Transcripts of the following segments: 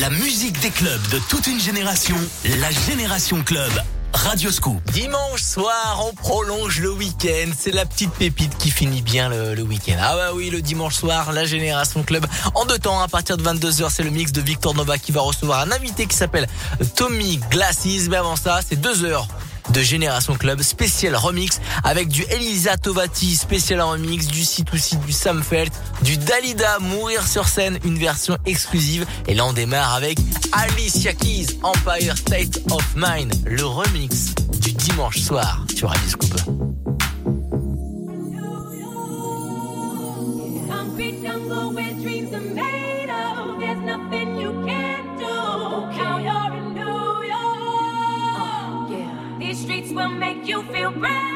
La musique des clubs de toute une génération, la Génération Club. Radio Scoop. Dimanche soir, on prolonge le week-end. C'est la petite pépite qui finit bien le, week-end. Ah bah oui, le dimanche soir, la Génération Club. En deux temps, à partir de 22h, c'est le mix de Victor Nova qui va recevoir un invité qui s'appelle Tommy Glasses. Mais avant ça, c'est deux heures de Génération Club spécial remix avec du Elisa Tovati spécial remix, du C2C, du Sam Felt, du Dalida Mourir sur scène, une version exclusive. Et là on démarre avec Alicia Keys, Empire State of Mind, le remix du dimanche soir sur Radio Scoop. You feel brand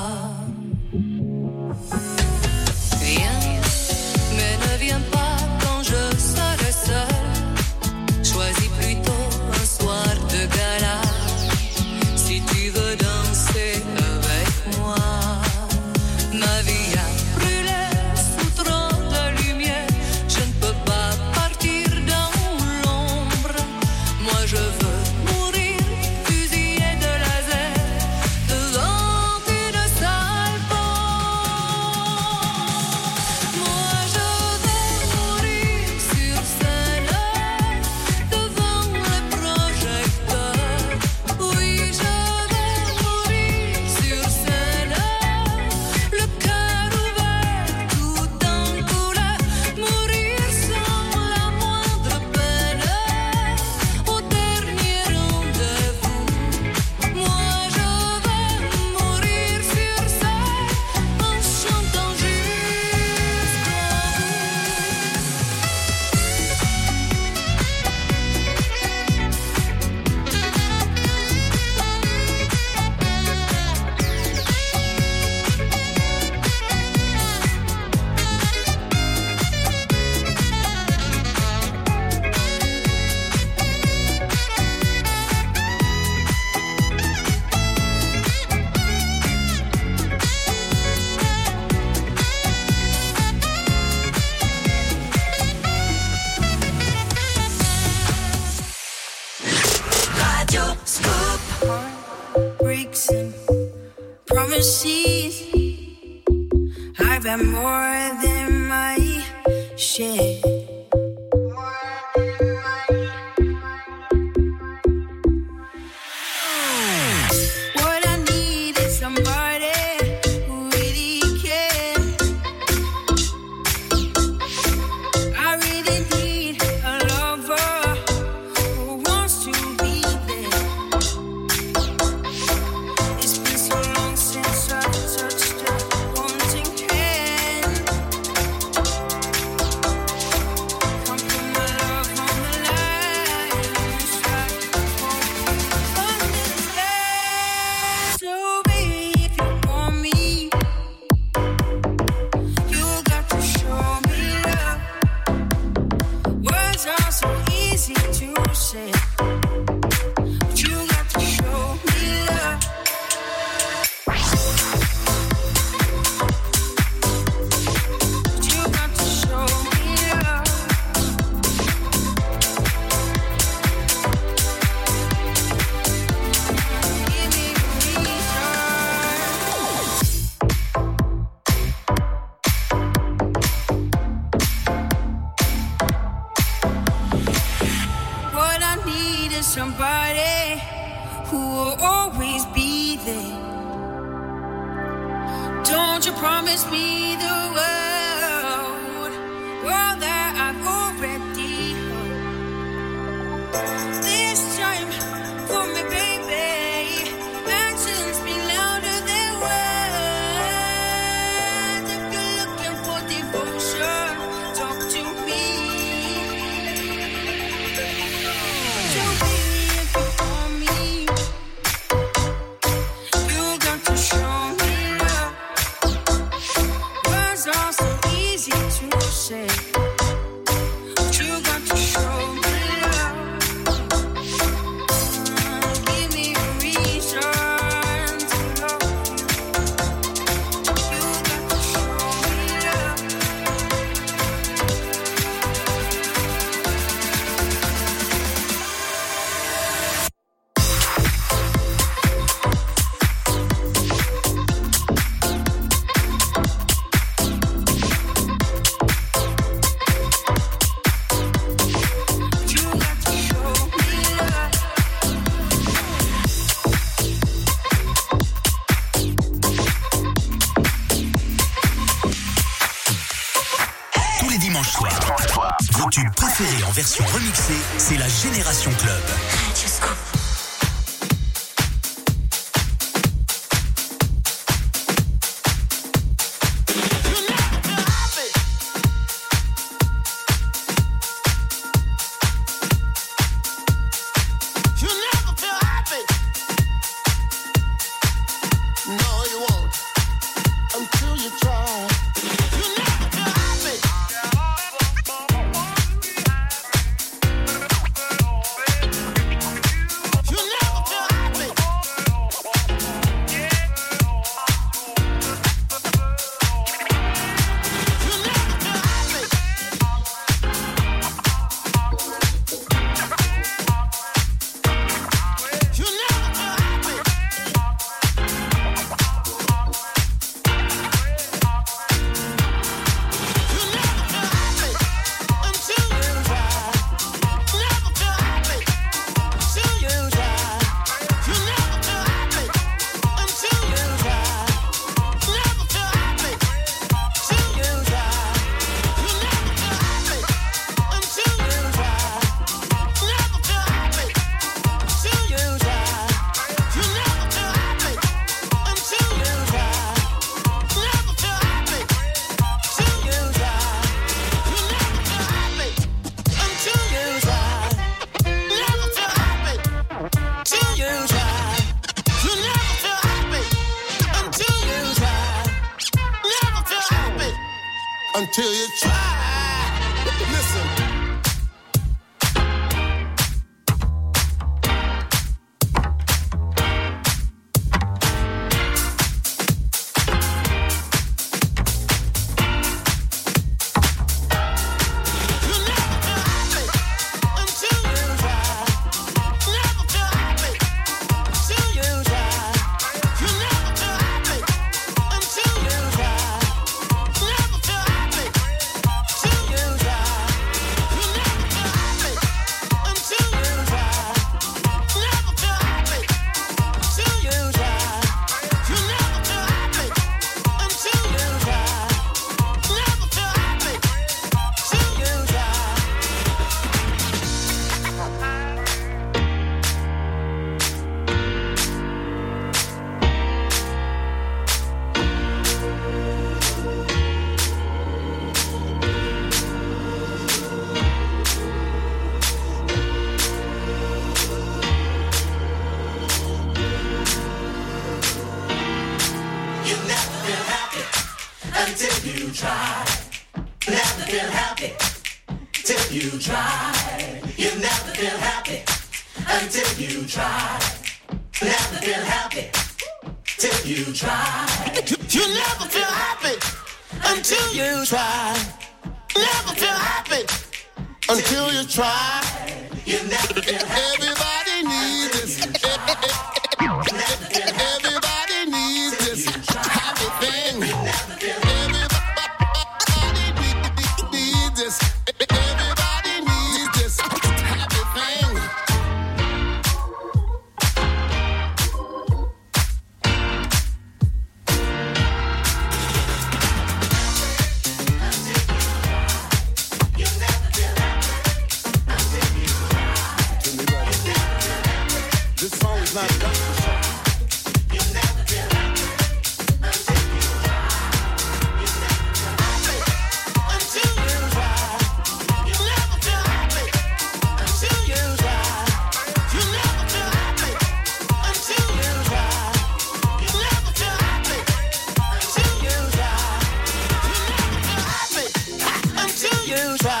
You try,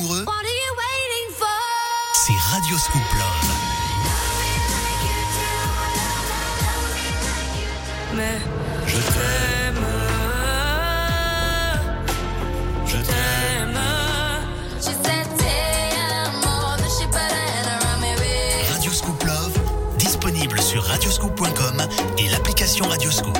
amoureux, What are you waiting for? c'est Radio Scoop Love. Mais. Radio Scoop Love, disponible sur radioscoop.com et l'application Radio Scoop.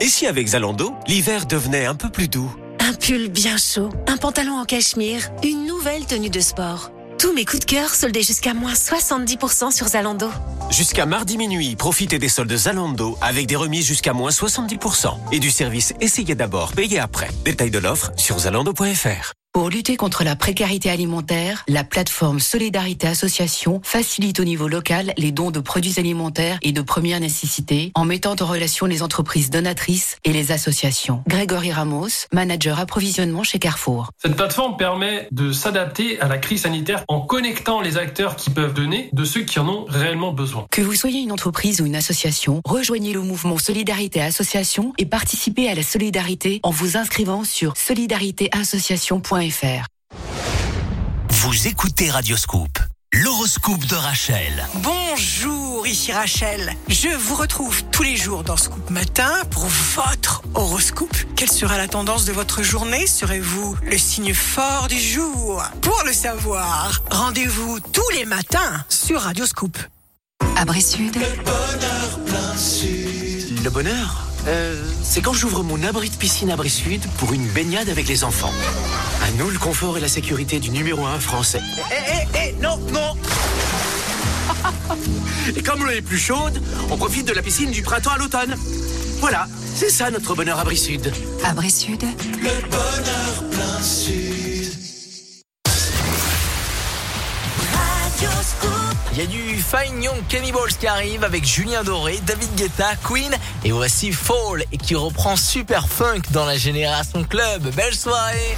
Et si avec Zalando, l'hiver devenait un peu plus doux? Un pull bien chaud, un pantalon en cachemire, une nouvelle tenue de sport. Tous mes coups de cœur soldés jusqu'à moins 70% sur Zalando. Jusqu'à mardi minuit, profitez des soldes Zalando avec des remises jusqu'à moins 70% et du service Essayez d'abord, payez après. Détail de l'offre sur zalando.fr. Pour lutter contre la précarité alimentaire, la plateforme Solidarité Association facilite au niveau local les dons de produits alimentaires et de première nécessité en mettant en relation les entreprises donatrices et les associations. Grégory Ramos, manager approvisionnement chez Carrefour. Cette plateforme permet de s'adapter à la crise sanitaire en connectant les acteurs qui peuvent donner de ceux qui en ont réellement besoin. Que vous soyez une entreprise ou une association, rejoignez le mouvement Solidarité Association et participez à la solidarité en vous inscrivant sur solidaritéassociation.fr. Vous écoutez Radio Scoop, l'horoscope de Rachel. Bonjour, ici Rachel. Je vous retrouve tous les jours dans Scoop Matin pour votre horoscope. Quelle sera la tendance de votre journée? Serez-vous le signe fort du jour? Pour le savoir, rendez-vous tous les matins sur Radio Scoop. Abri Sud, Le bonheur? Euh, C'est quand j'ouvre mon abri de piscine Abri Sud pour une baignade avec les enfants. À nous le confort et la sécurité du numéro 1 français. Eh, eh, eh, non, non Et comme l'eau est plus chaude, on profite de la piscine du printemps à l'automne. Voilà, c'est ça notre bonheur Abri Sud. Abri Sud, Il y a du Fine Young Cannibals qui arrive avec Julien Doré, David Guetta, Queen et voici Fall et qui reprend Super Funk dans la Génération Club. Belle soirée.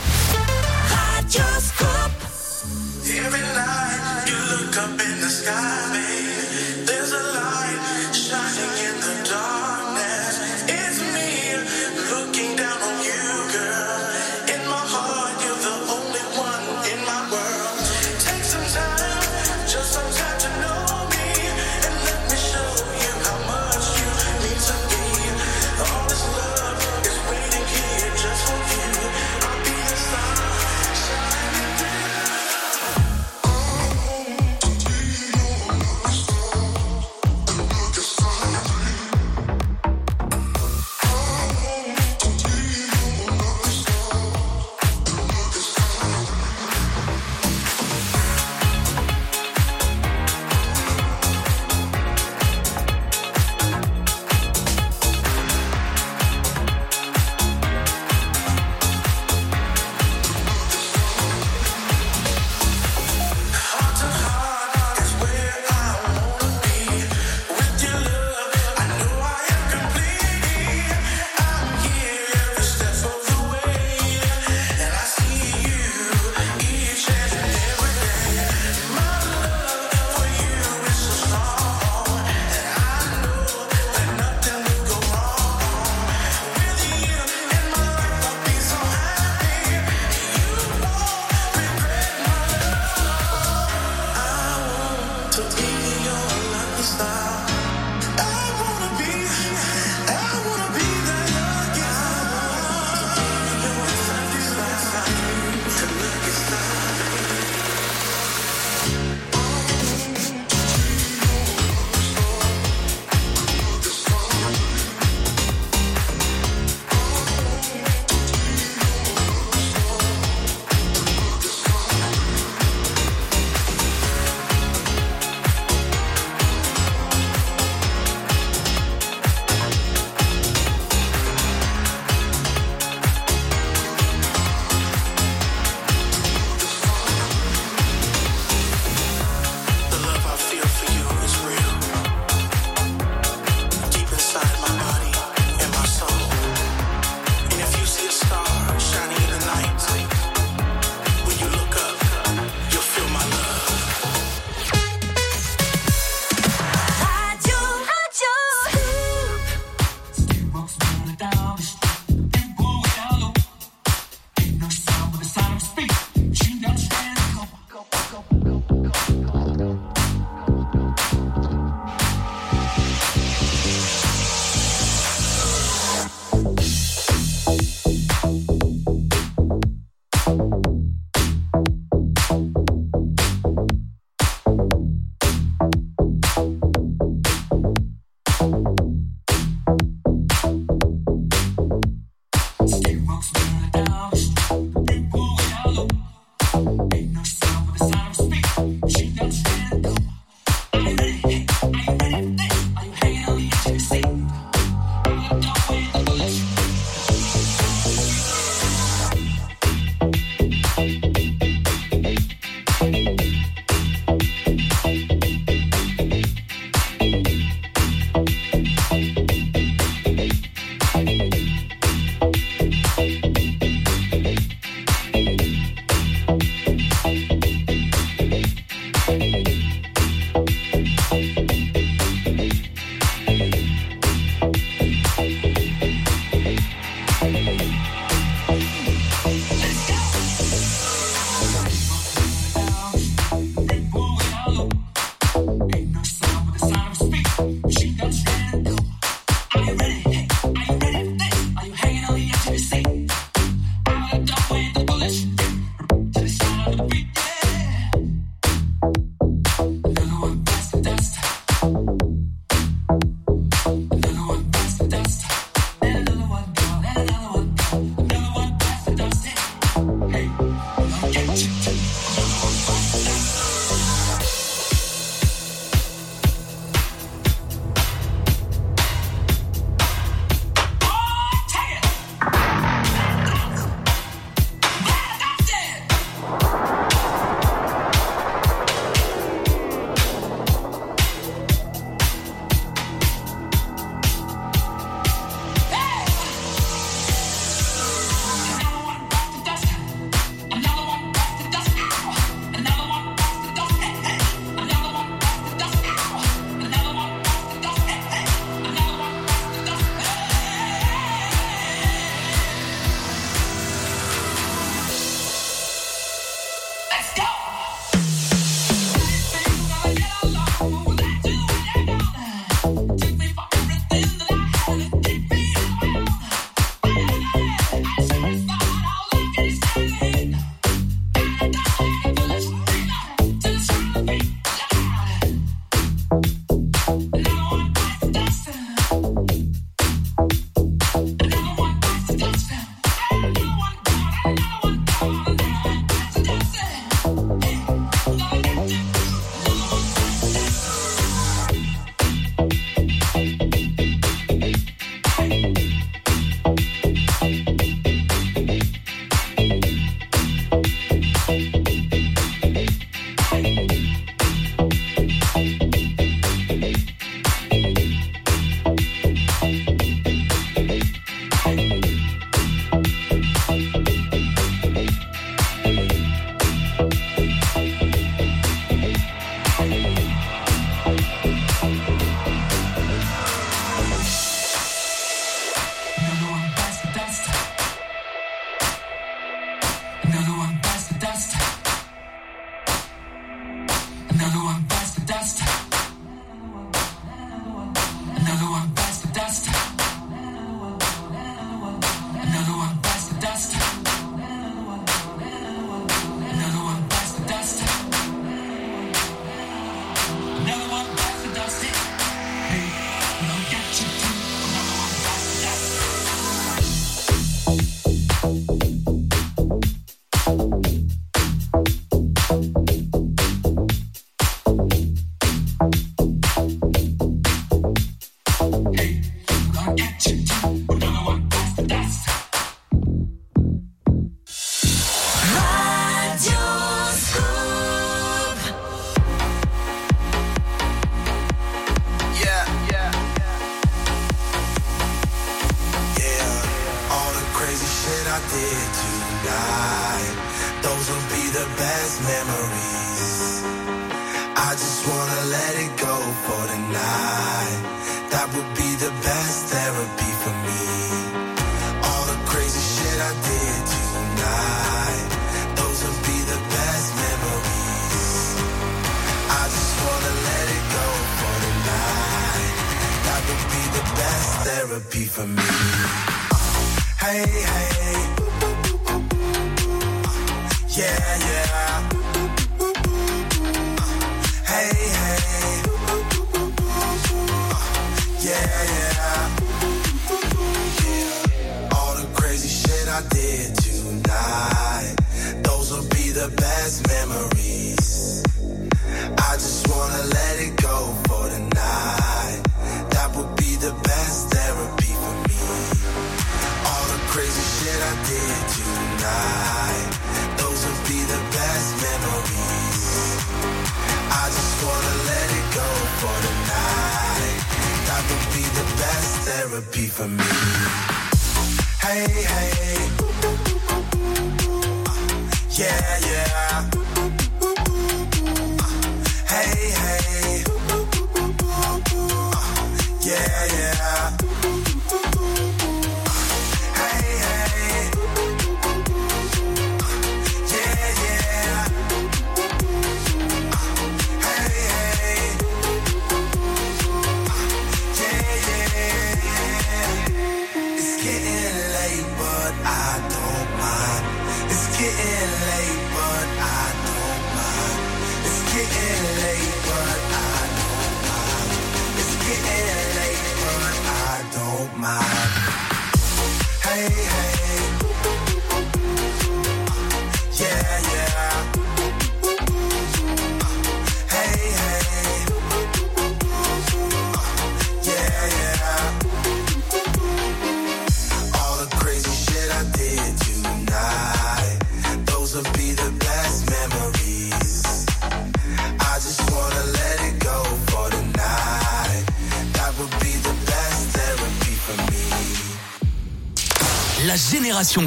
Let's go!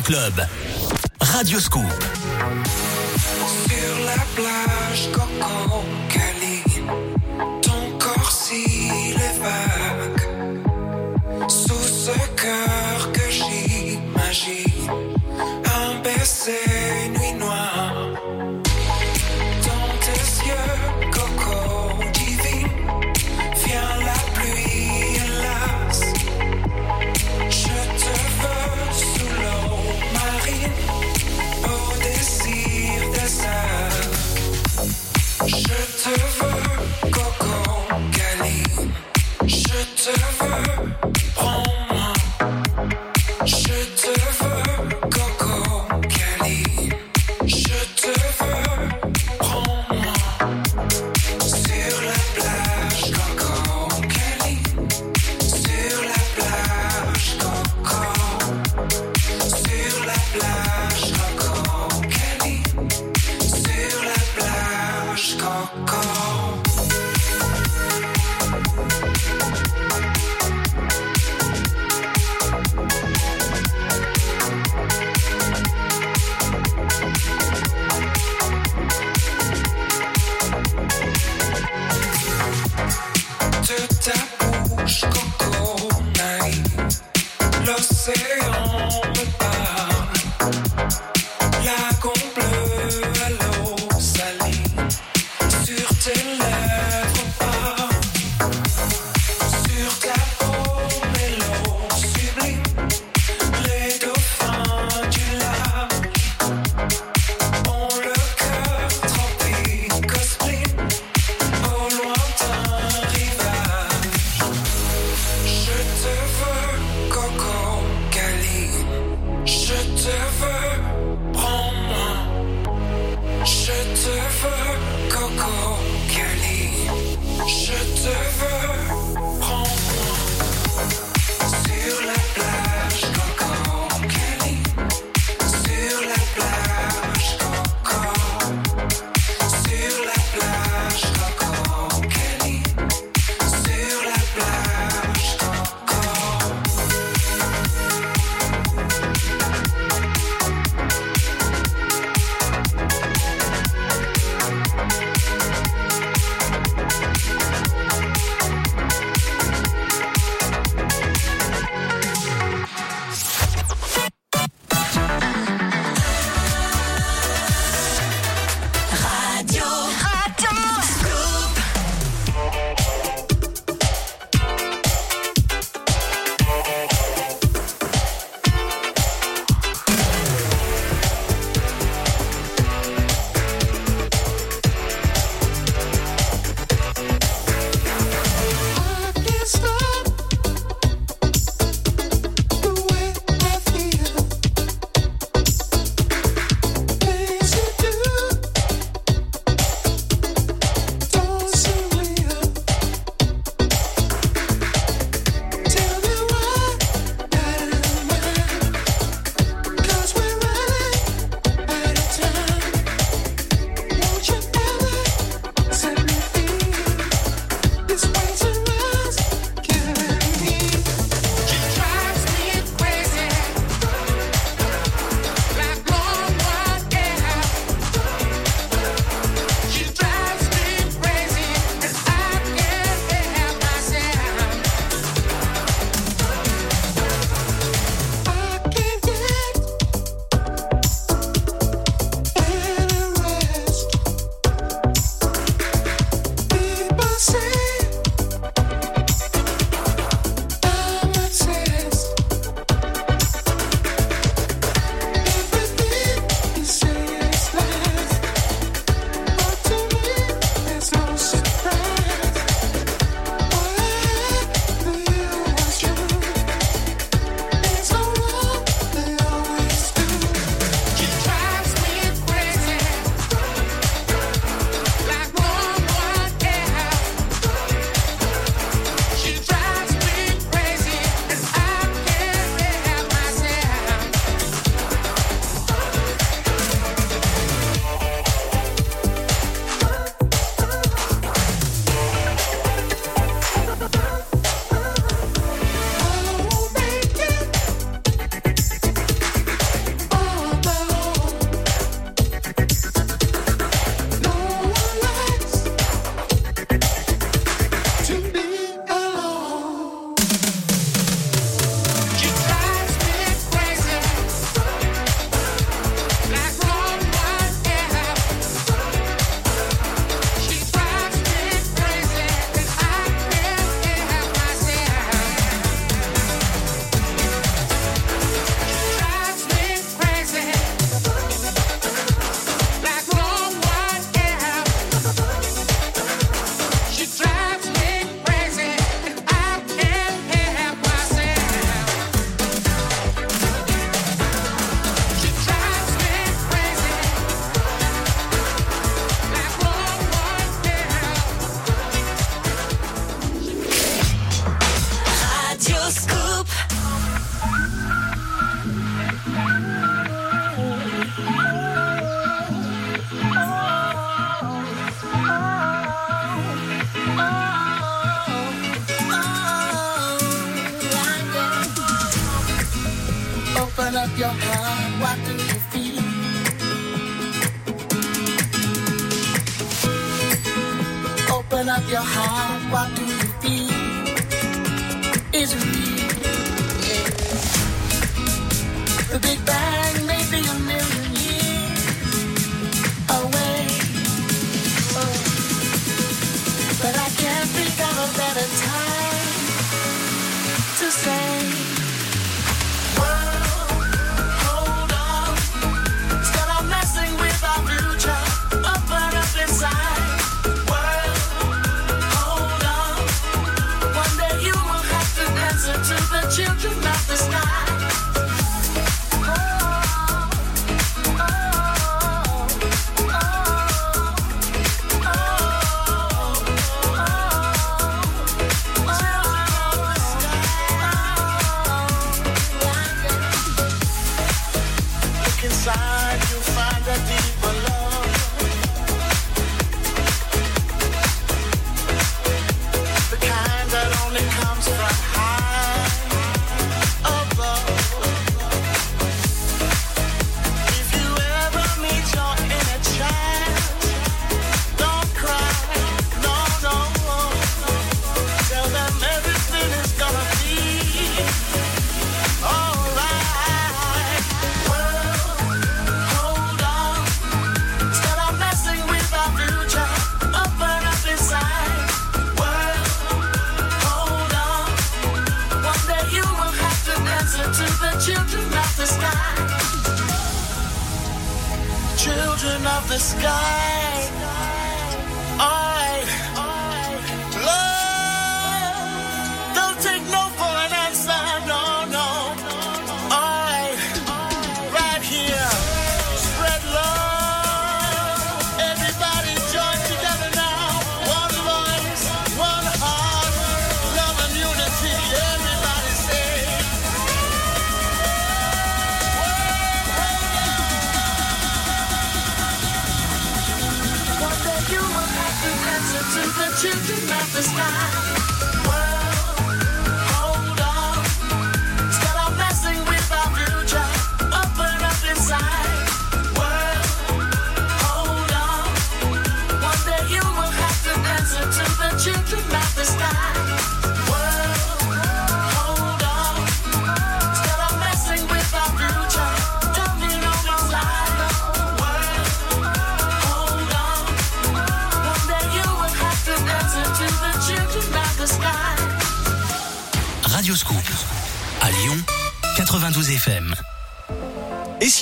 Club. Radio Scoop.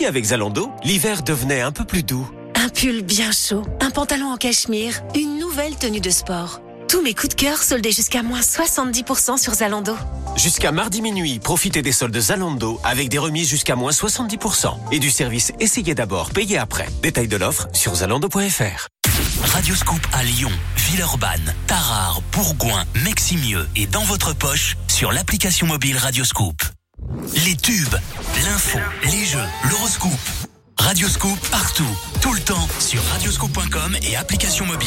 avec Zalando, l'hiver devenait un peu plus doux. Un pull bien chaud, un pantalon en cachemire, une nouvelle tenue de sport. Tous mes coups de cœur soldés jusqu'à moins 70% sur Zalando. Jusqu'à mardi minuit, profitez des soldes Zalando avec des remises jusqu'à moins 70% et du service Essayez d'abord, payez après. Détail de l'offre sur zalando.fr. Radioscoop à Lyon, Villeurbanne, Tarare, Bourgoin, Meximieux et dans votre poche sur l'application mobile Radioscoop. Radioscope partout, tout le temps, sur radioscoop.com et application mobile.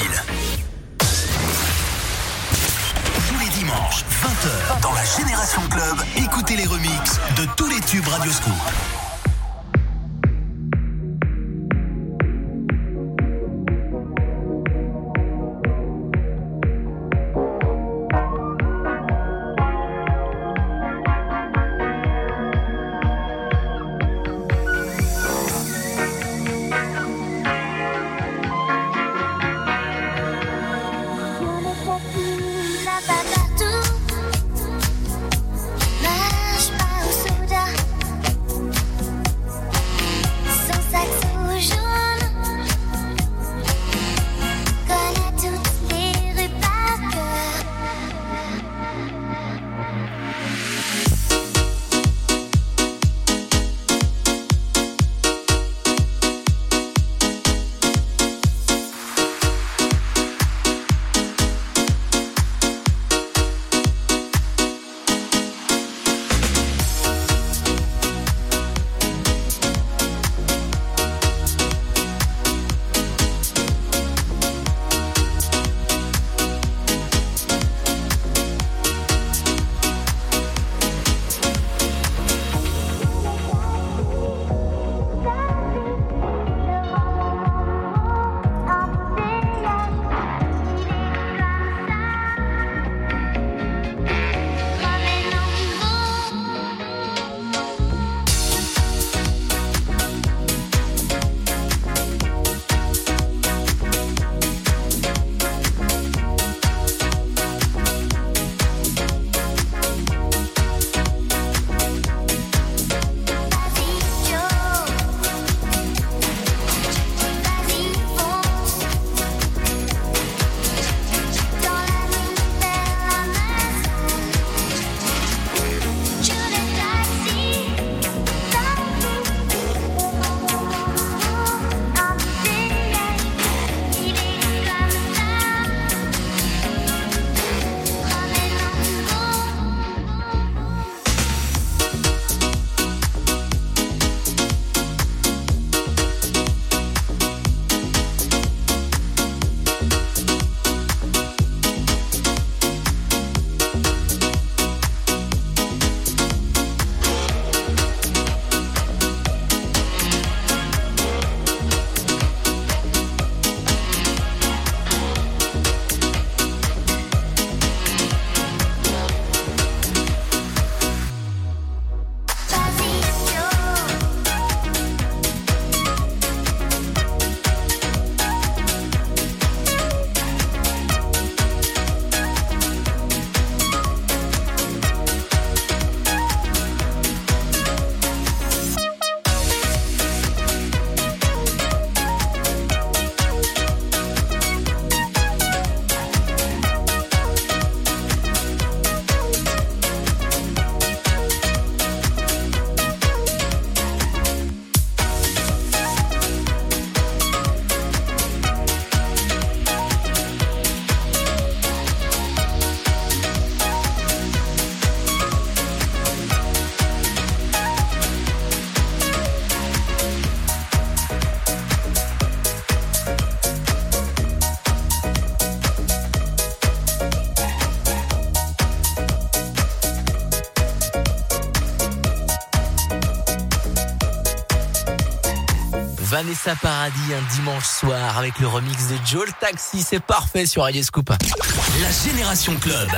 Vanessa Paradis un dimanche soir avec le remix de Joel Taxi. C'est parfait sur Radio Scoop. La Génération Club.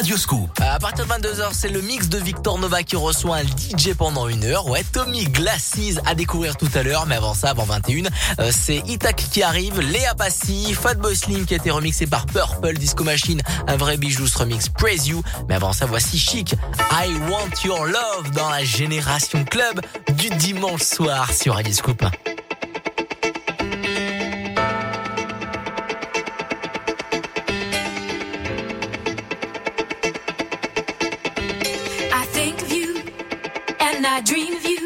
Radio Scoop. À partir de 22h, c'est le mix de Victor Nova qui reçoit un DJ pendant une heure. Ouais, Tommy Glasses à découvrir tout à l'heure. Mais avant ça, avant 21, euh, c'est Itak qui arrive, Léa Passy, Fatboy Slim qui a été remixé par Purple Disco Machine. Un vrai bijou ce remix, Praise You. Mais avant ça, voici Chic. I Want Your Love dans la Génération Club du dimanche soir sur Radio I dream of you.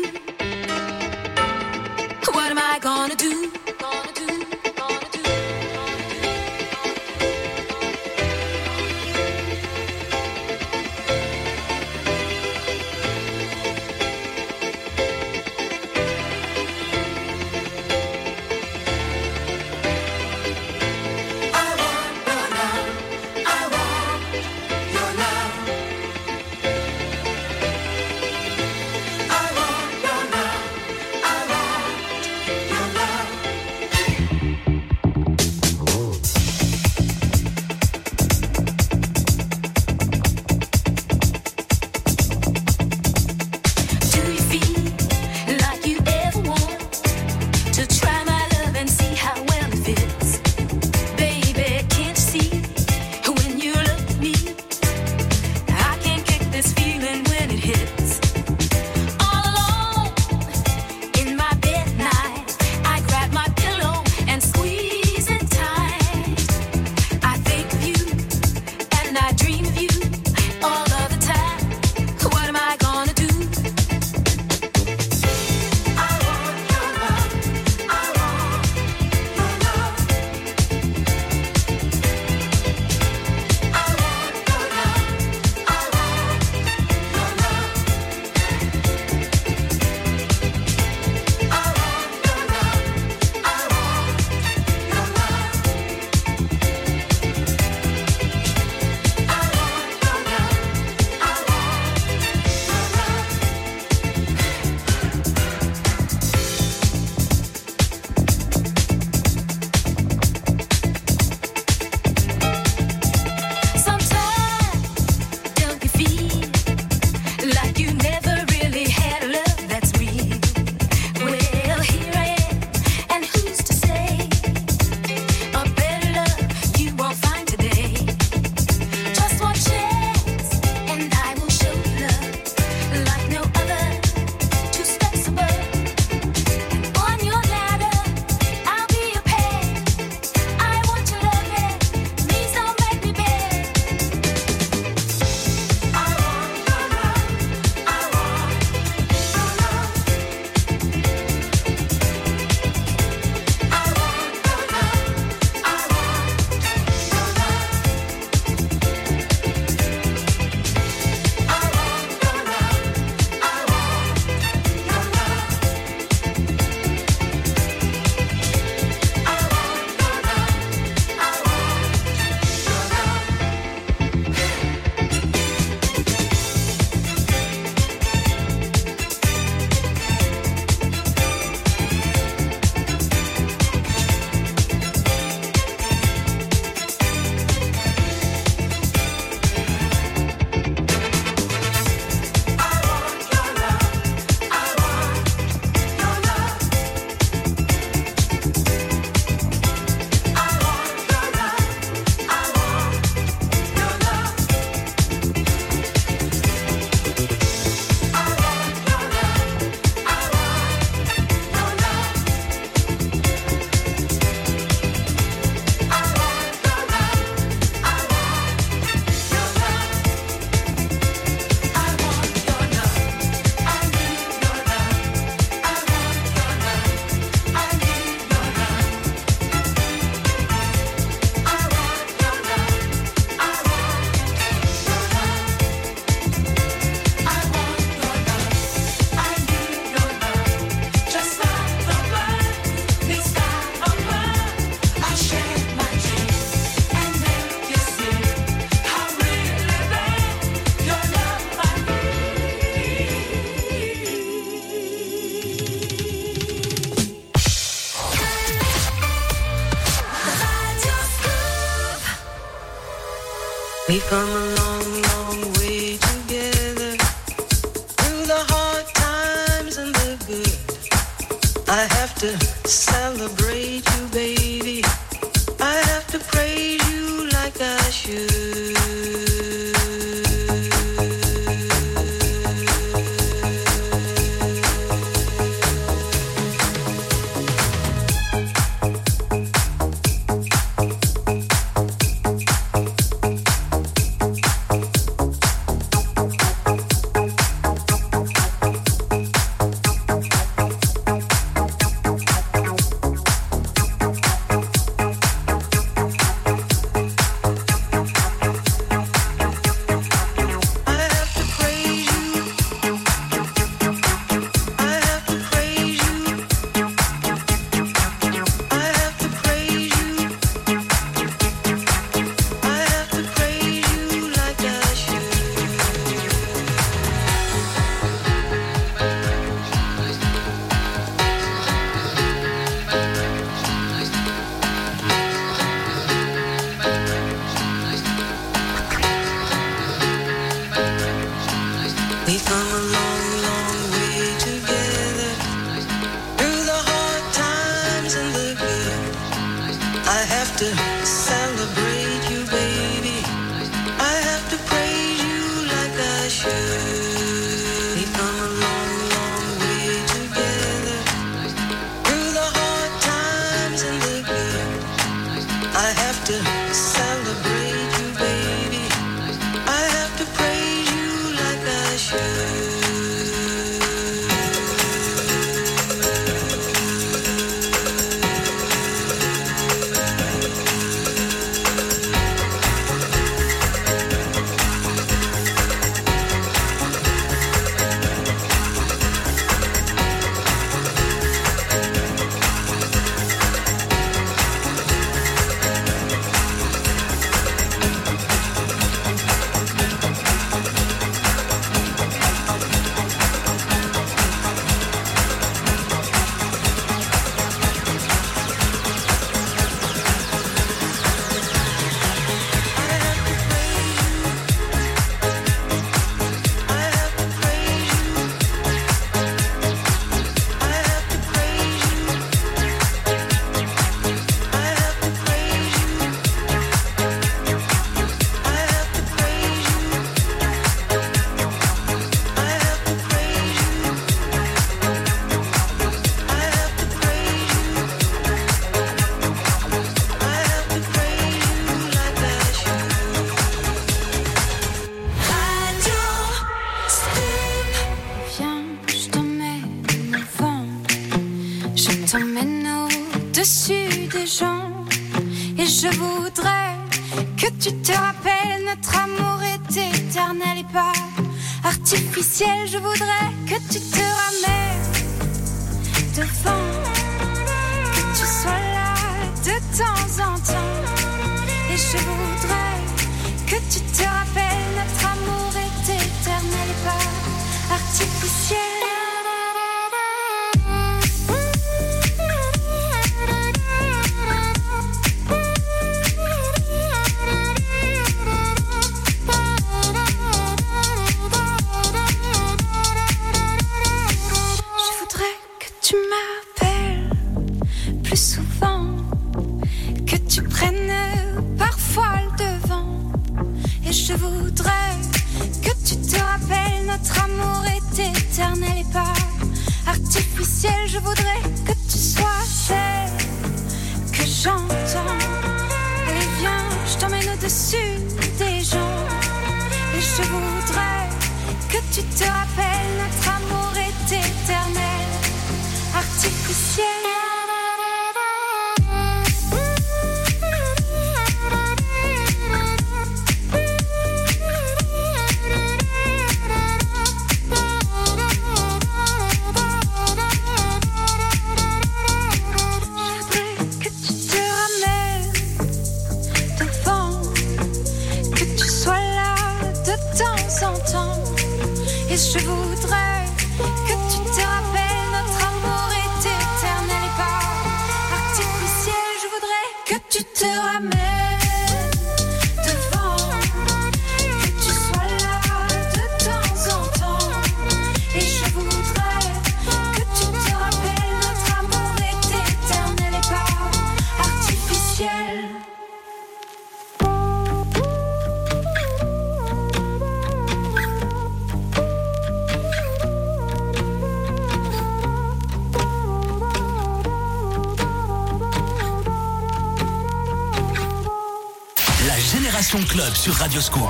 sur Radio Scoop.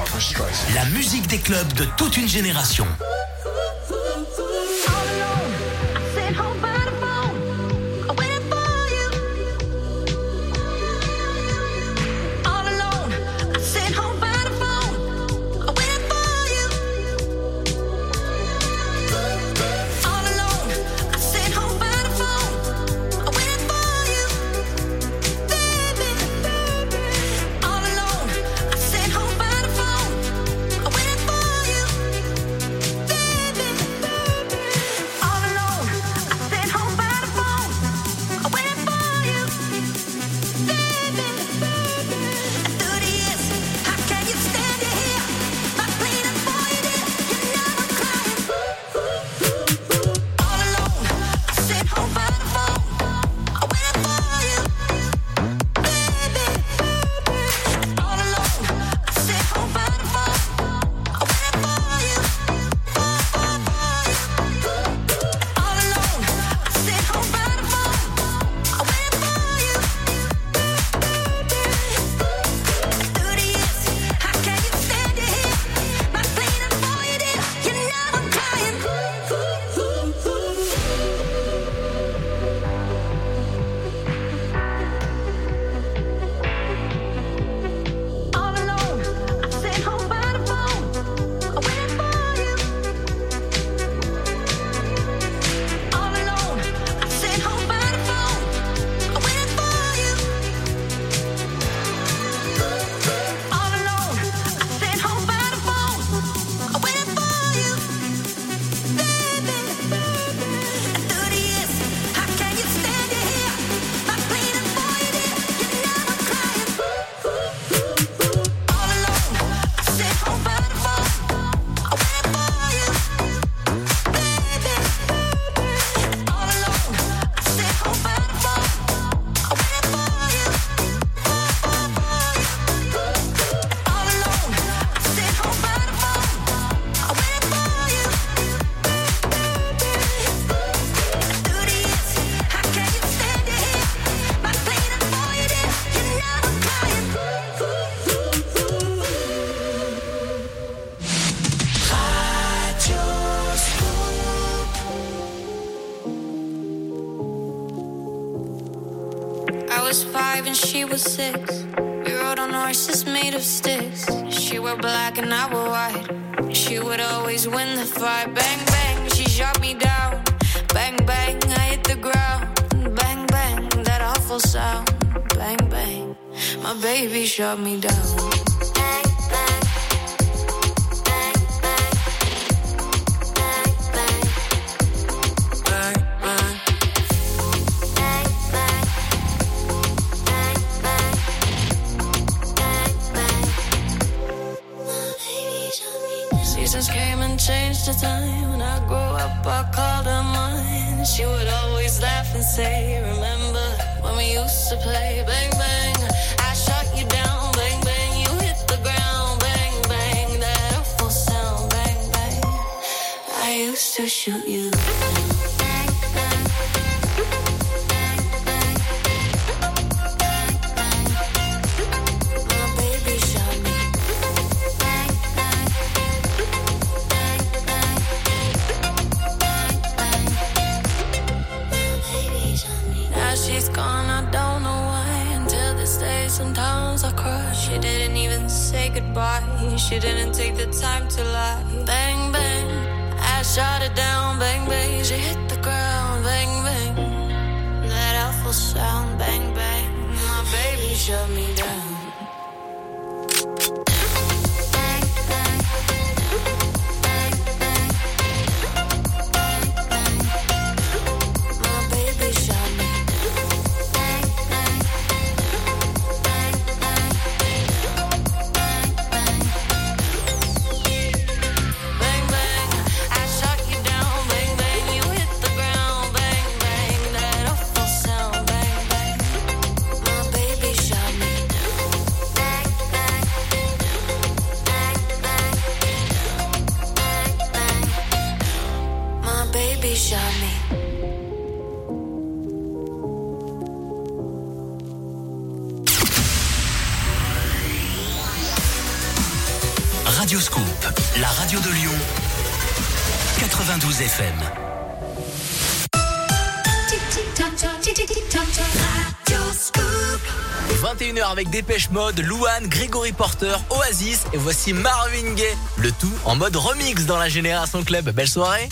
La musique des clubs de toute une génération. shut me down. 21h avec Dépêche Mode, Louane, Grégory Porter, Oasis et voici Marvin Gaye. Le tout en mode remix dans la Génération Club. Belle soirée.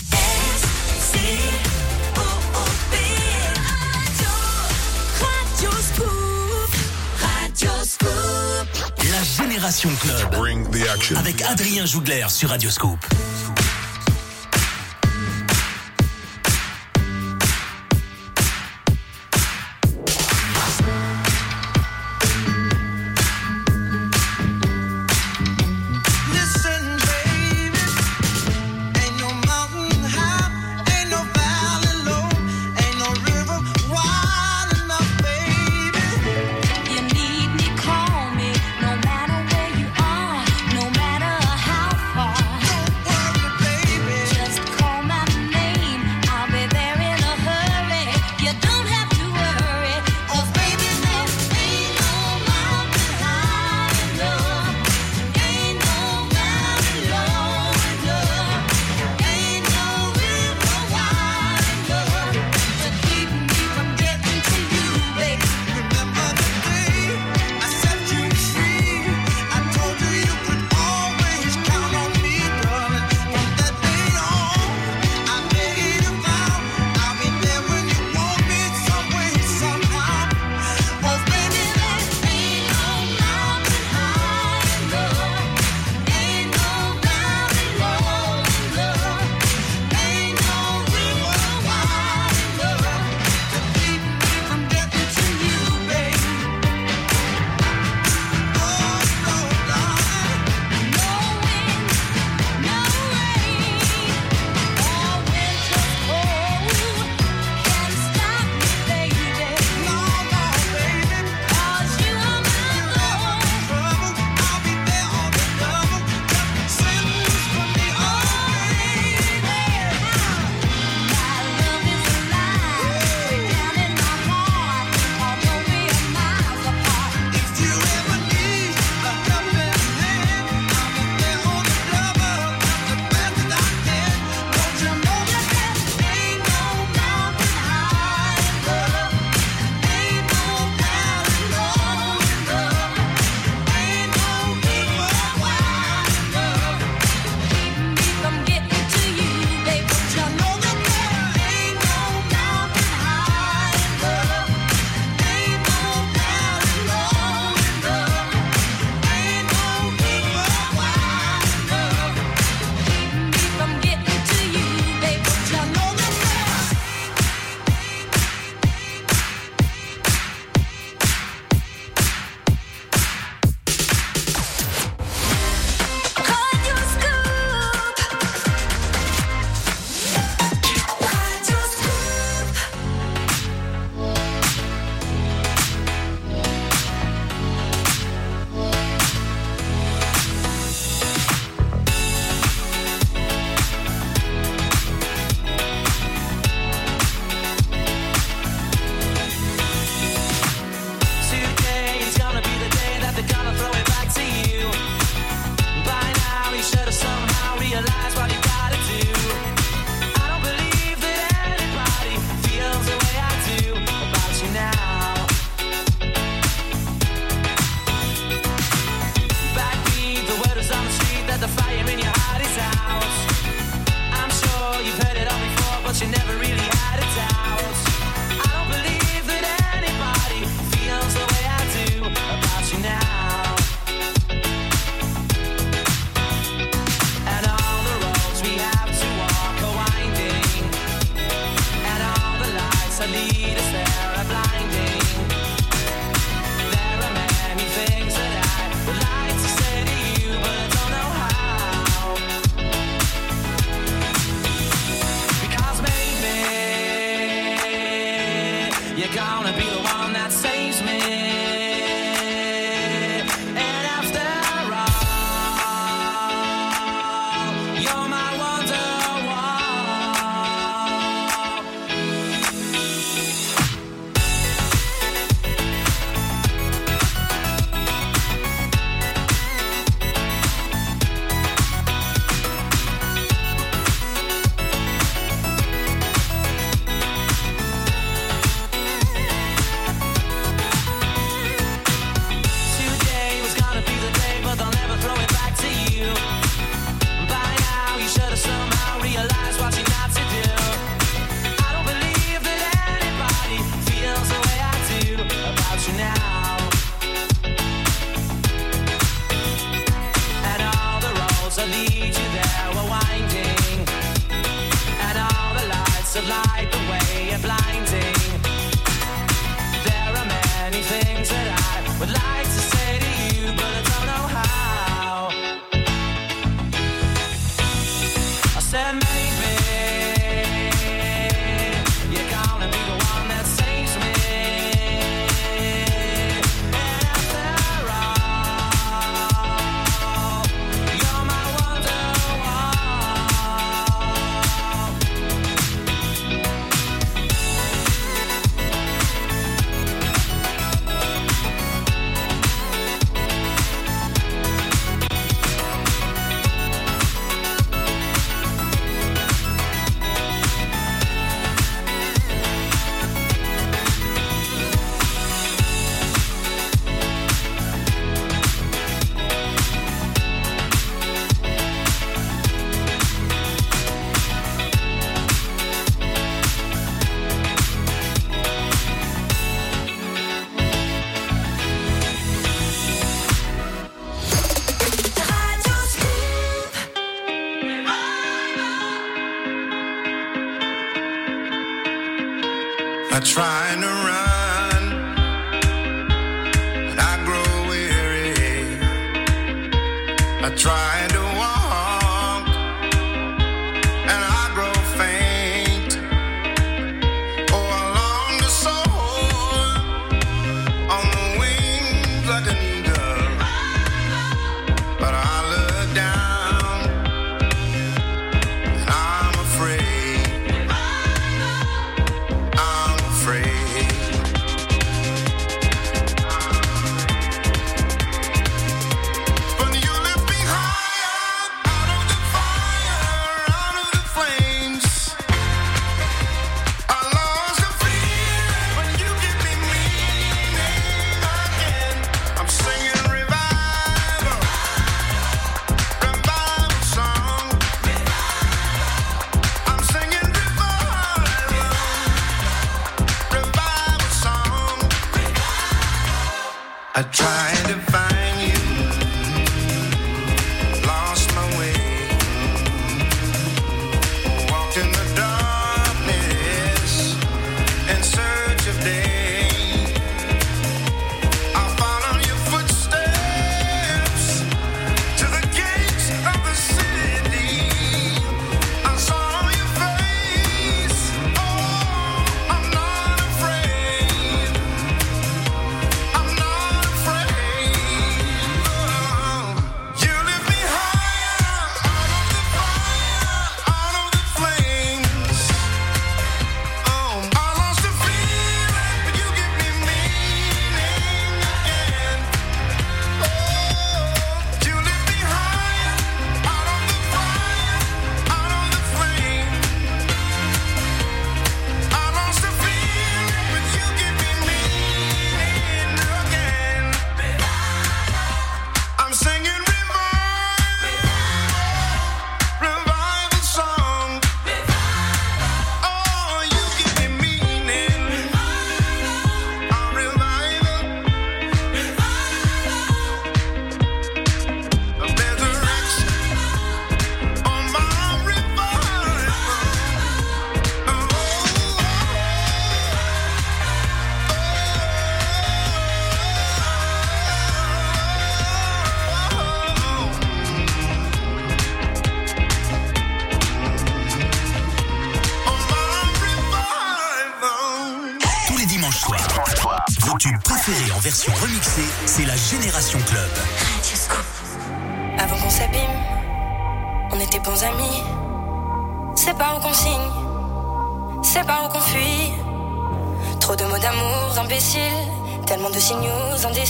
La Génération Club. Avec Adrien Jougler sur Radio Scoop.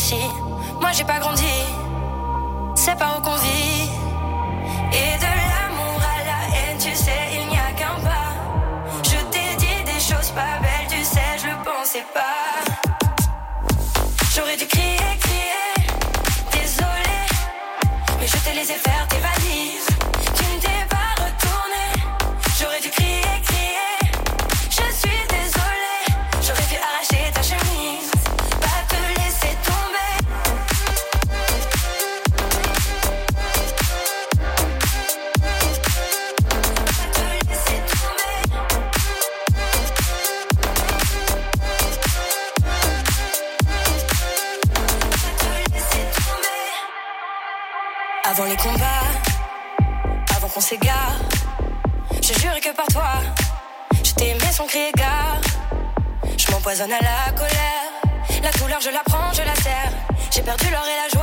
心。à la colère. La couleur, je la prends, je la serre. J'ai perdu l'or et la joie.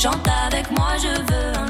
Chante avec moi, je veux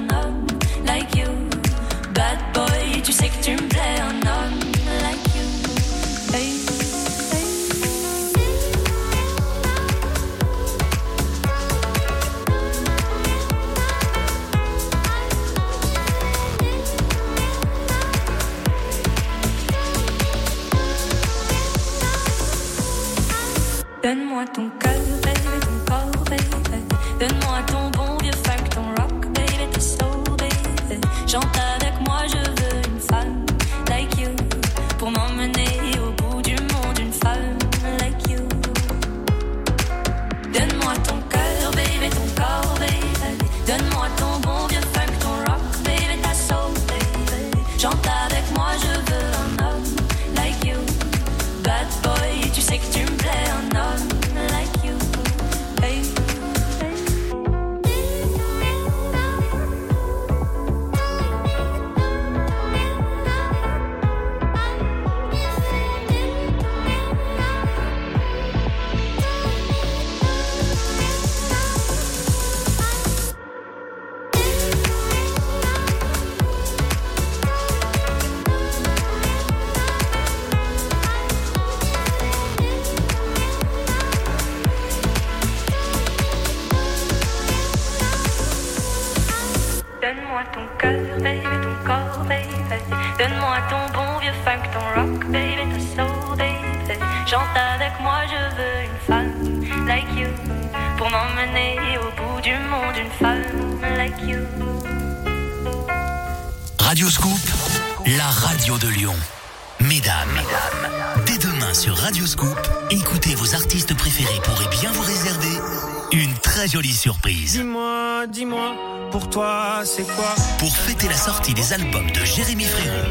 Pour fêter la sortie des albums de Jérémy Frérot.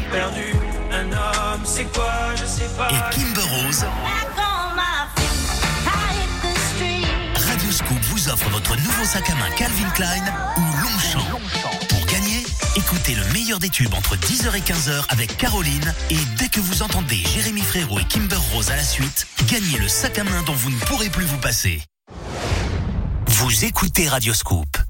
Et Kimber Rose. Radio Scoop vous offre votre nouveau sac à main Calvin Klein ou Longchamp. Pour gagner, écoutez le meilleur des tubes entre 10h et 15h avec Caroline et dès que vous entendez Jérémy Frérot et Kimber Rose à la suite, gagnez le sac à main dont vous ne pourrez plus vous passer. Vous écoutez Radio Scoop.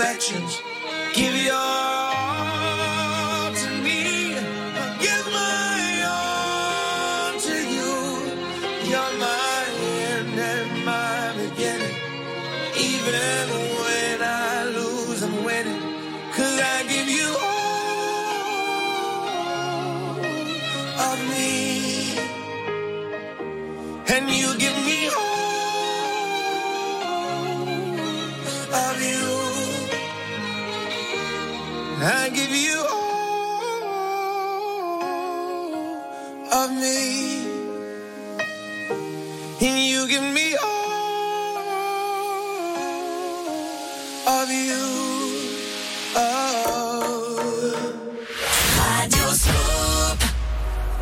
affections. Give your you all you give me all of you. Oh.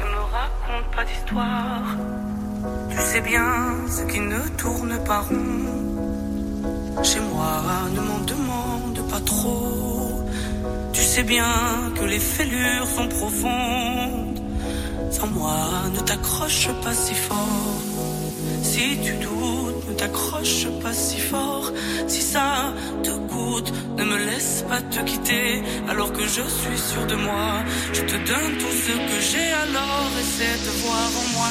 Ne me raconte pas d'histoire. Tu sais bien ce qui ne tourne pas rond. Chez moi, ne m'en demande pas trop sais bien que les fêlures sont profondes. Sans moi, ne t'accroche pas si fort. Si tu doutes, ne t'accroche pas si fort. Si ça te coûte, ne me laisse pas te quitter. Alors que je suis sûr de moi, je te donne tout ce que j'ai alors. Essaie de voir en moi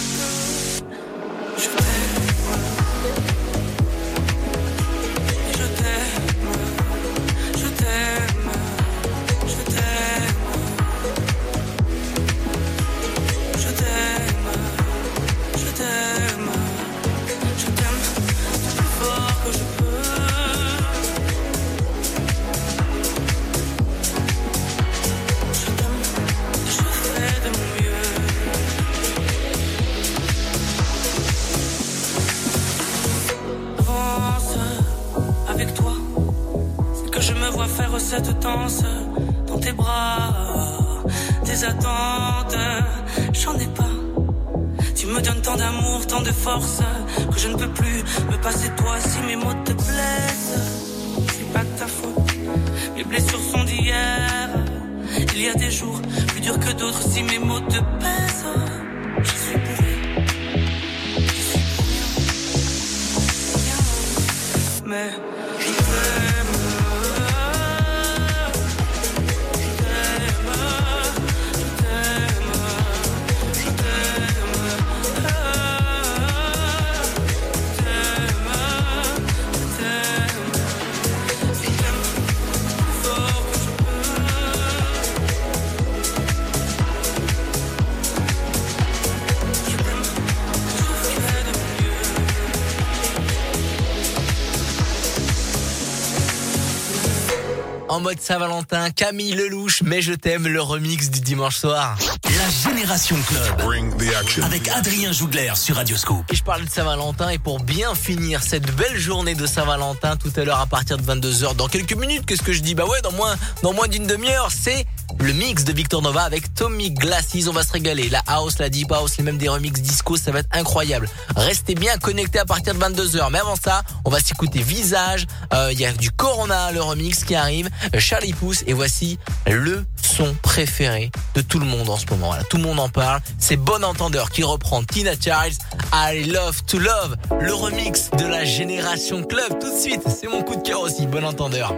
Saint-Valentin. Camille Lelouch, mais je t'aime, le remix du dimanche soir. La Génération Club. Avec Adrien Jougler sur Radioscope. Et je parle de Saint-Valentin et pour bien finir cette belle journée de Saint-Valentin tout à l'heure à partir de 22h dans quelques minutes, qu'est-ce que je dis? Bah ouais, dans moins dans moins d'une demi-heure, c'est le mix de Victor Nova avec Tommy Glasses, on va se régaler. La house, la deep house, les mêmes des remix disco, ça va être incroyable. Restez bien connectés à partir de 22h. Mais avant ça, on va s'écouter Visage, il y a du Corona, le remix qui arrive, euh, Charlie Pouce et voici le son préféré de tout le monde en ce moment. Tout le monde en parle. C'est Bon Entendeur qui reprend Tina Charles, I Love to Love, le remix de la Génération Club. Tout de suite, c'est mon coup de cœur aussi, Bon Entendeur.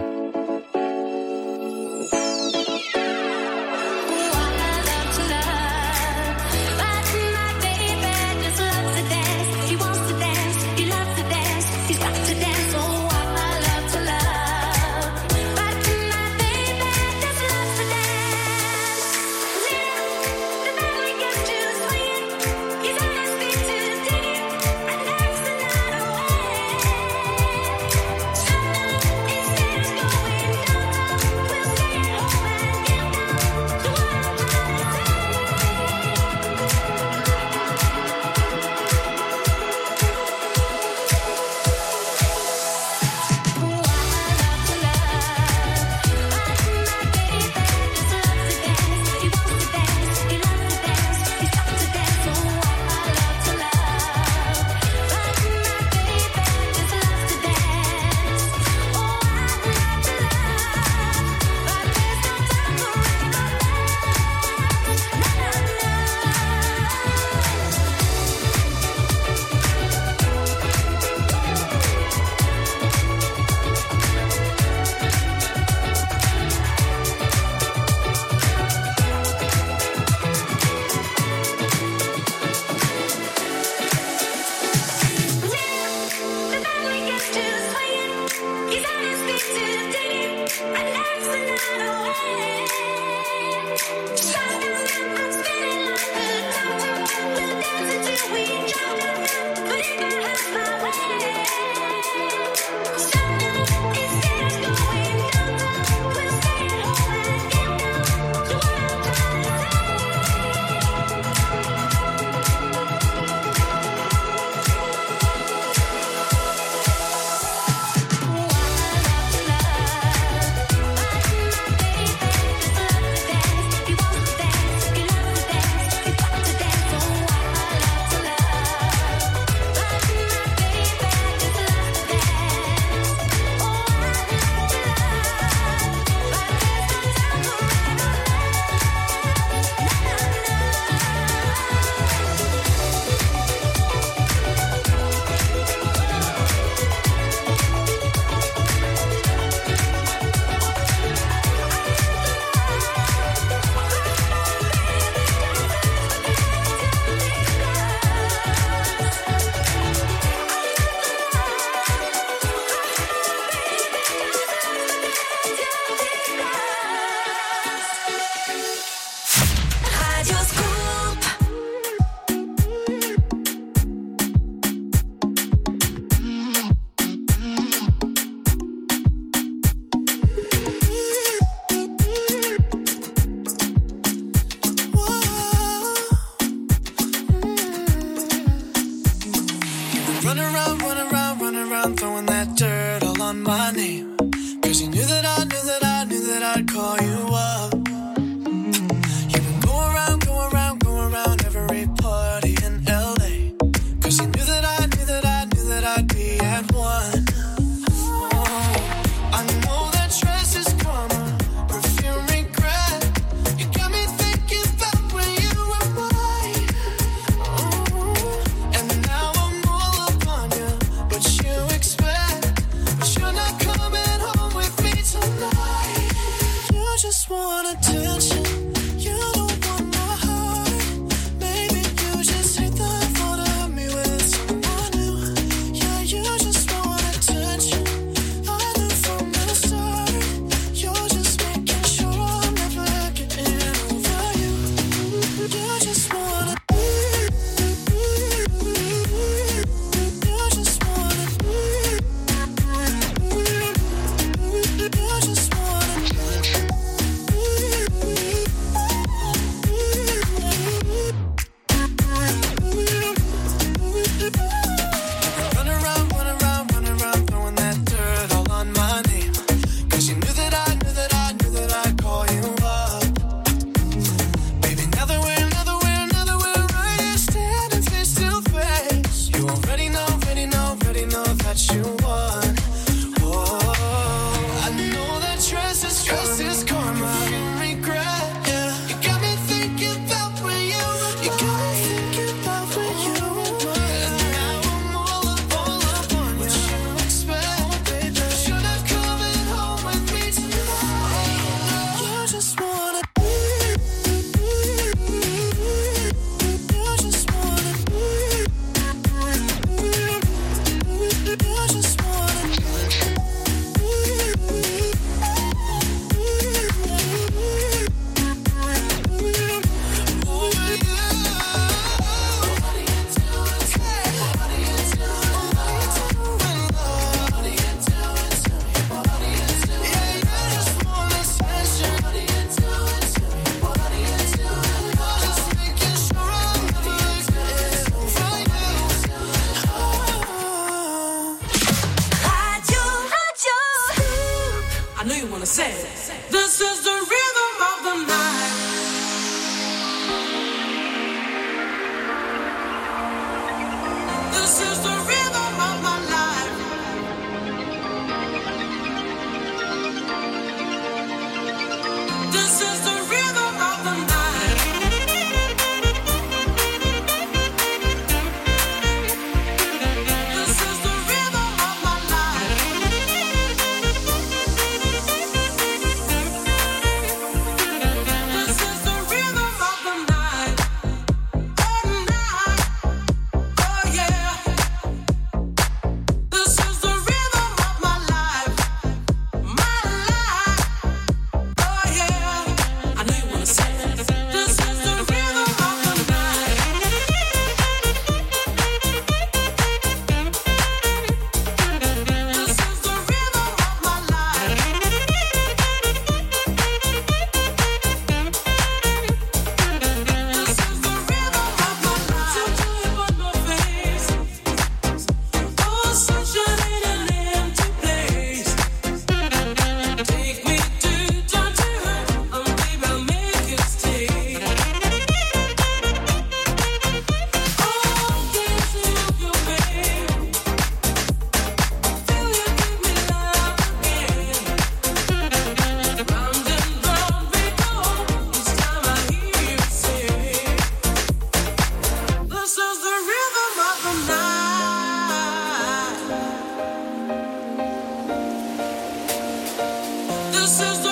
just wanna turn seus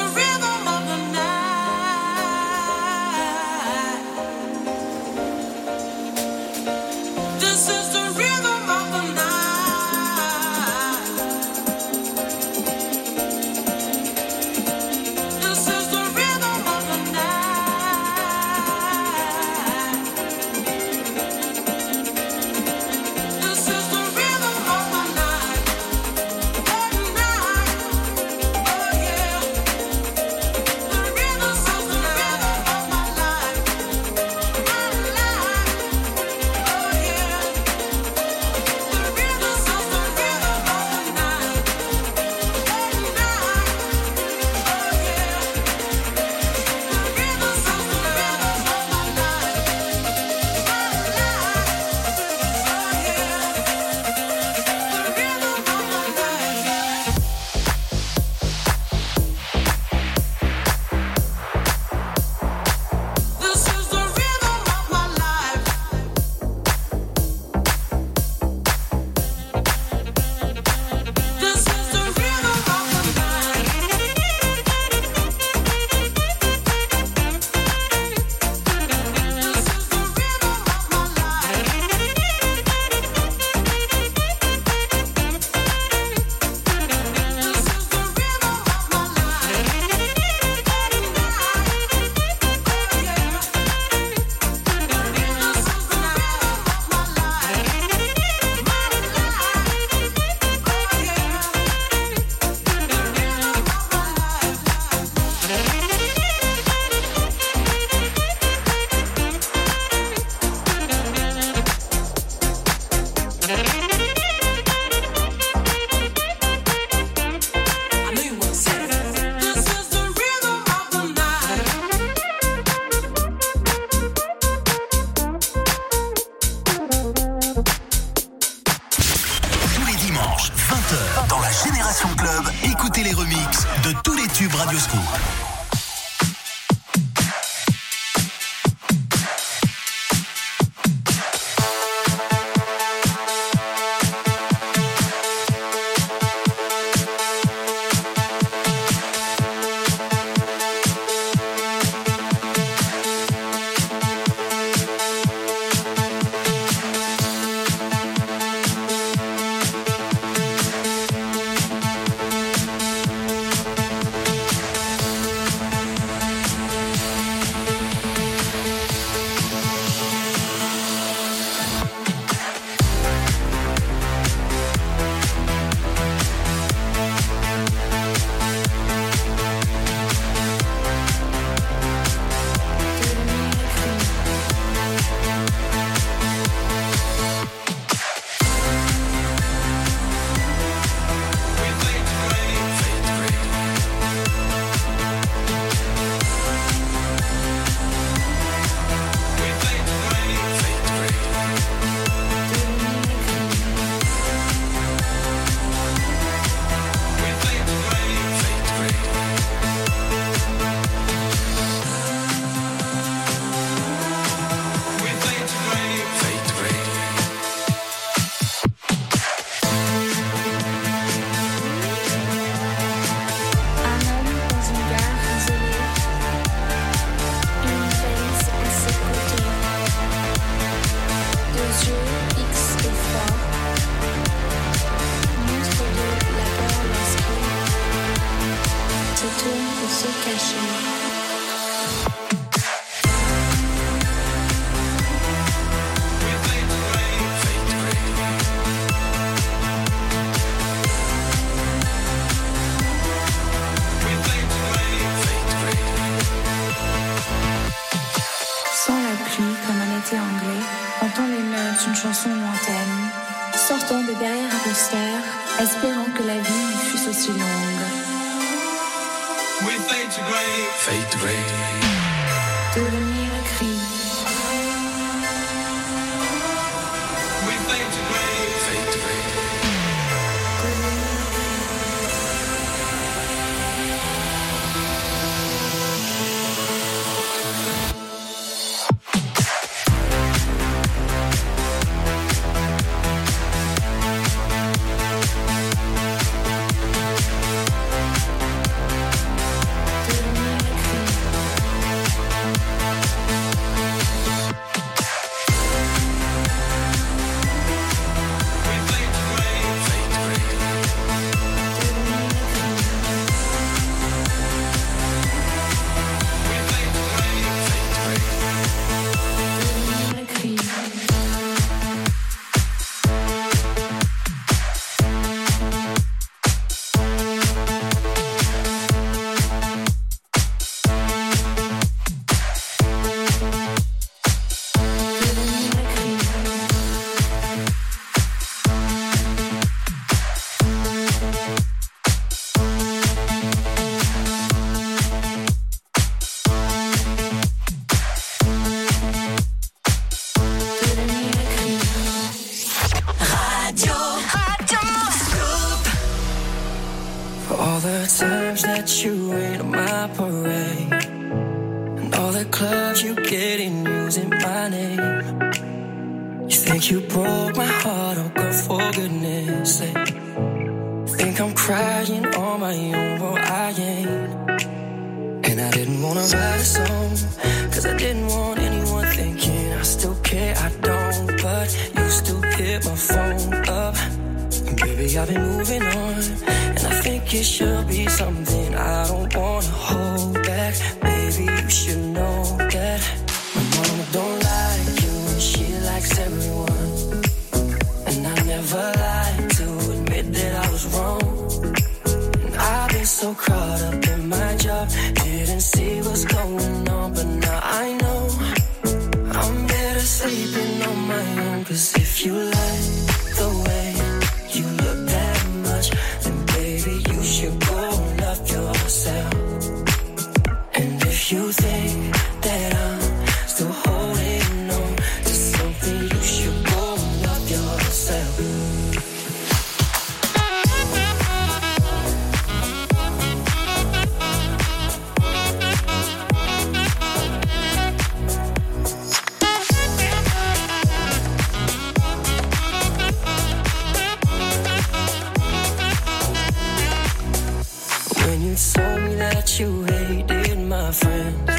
you told me that you hated my friends.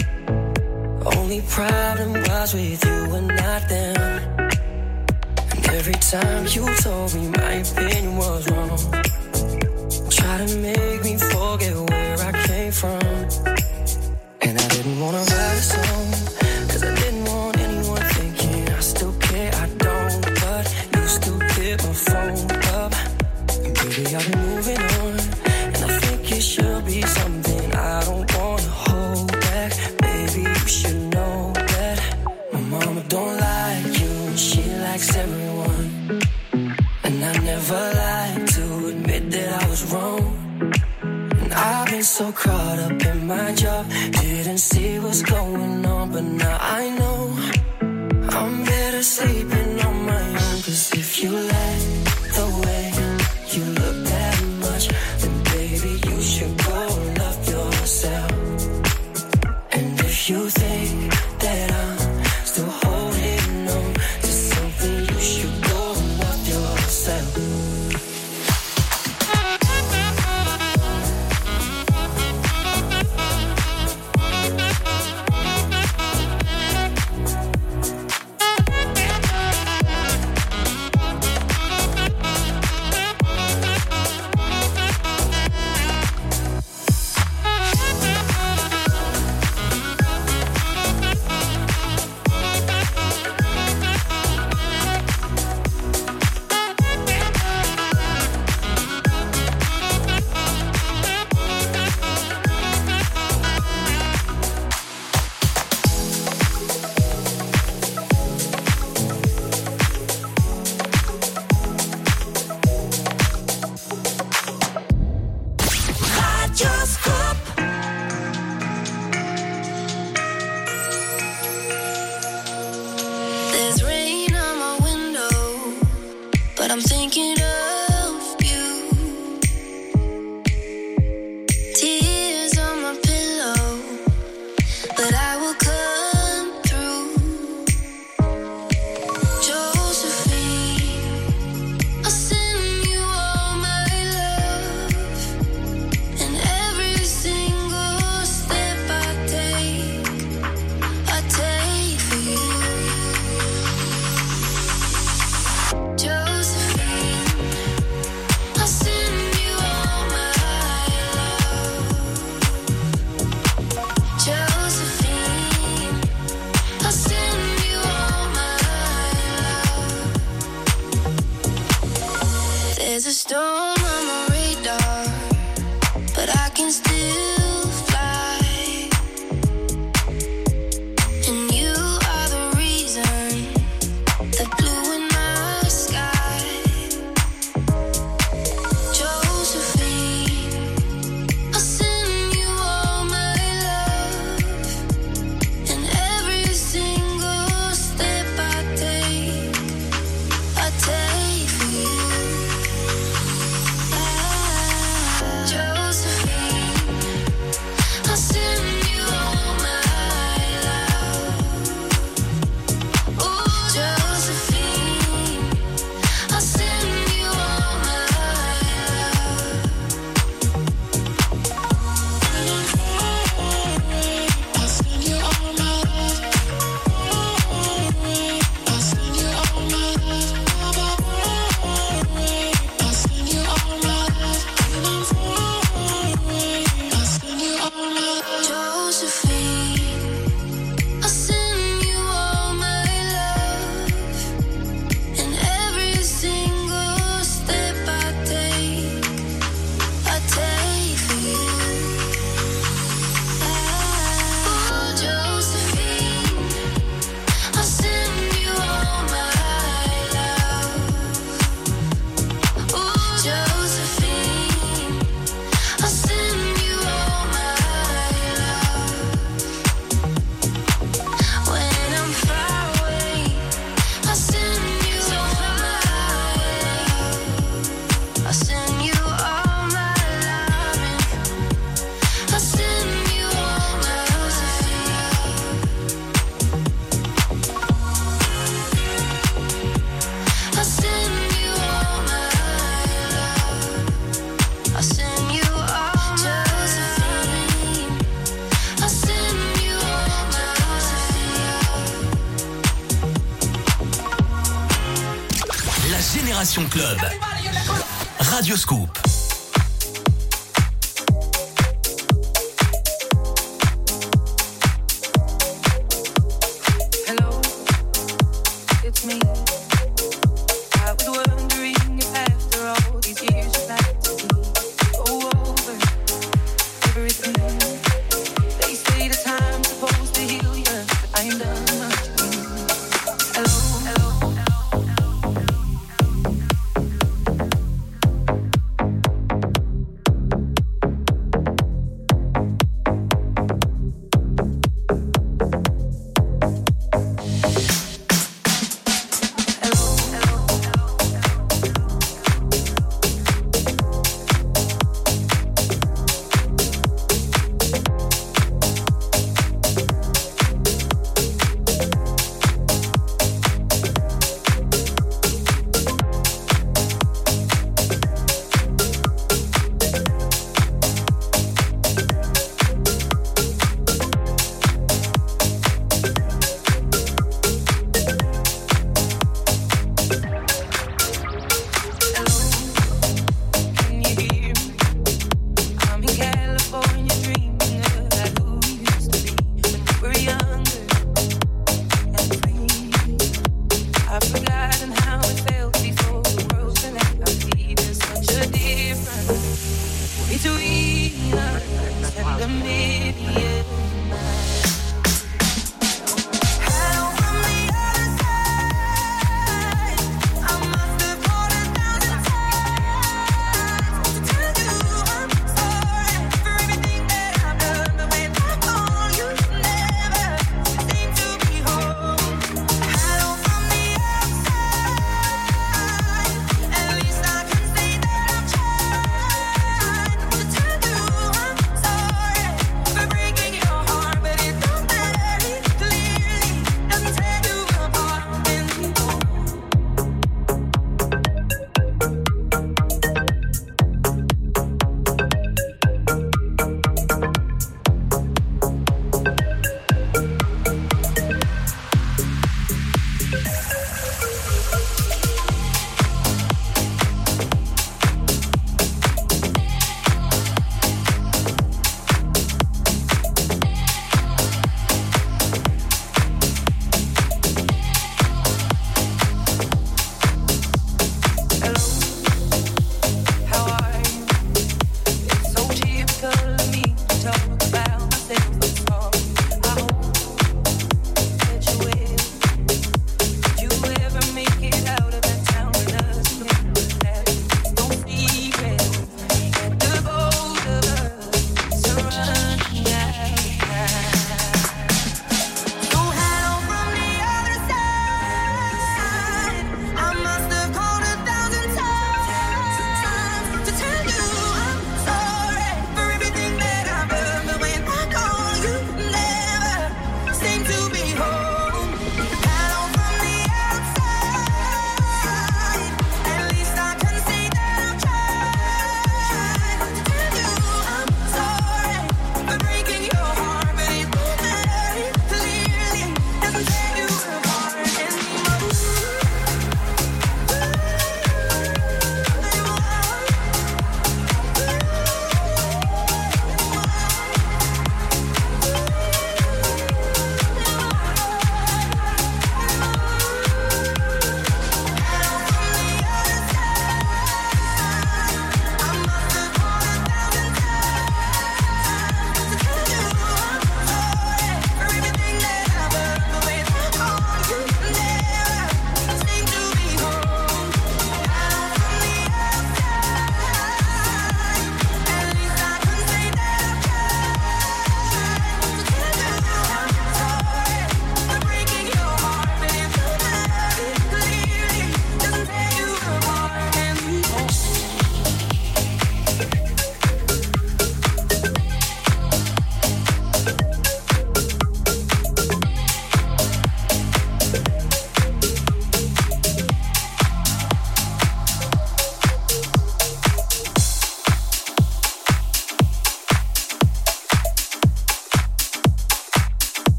Only problem was with you and not them. And every time you told me my opinion was wrong, try to make me forget where I came from. And I didn't wanna so crazy.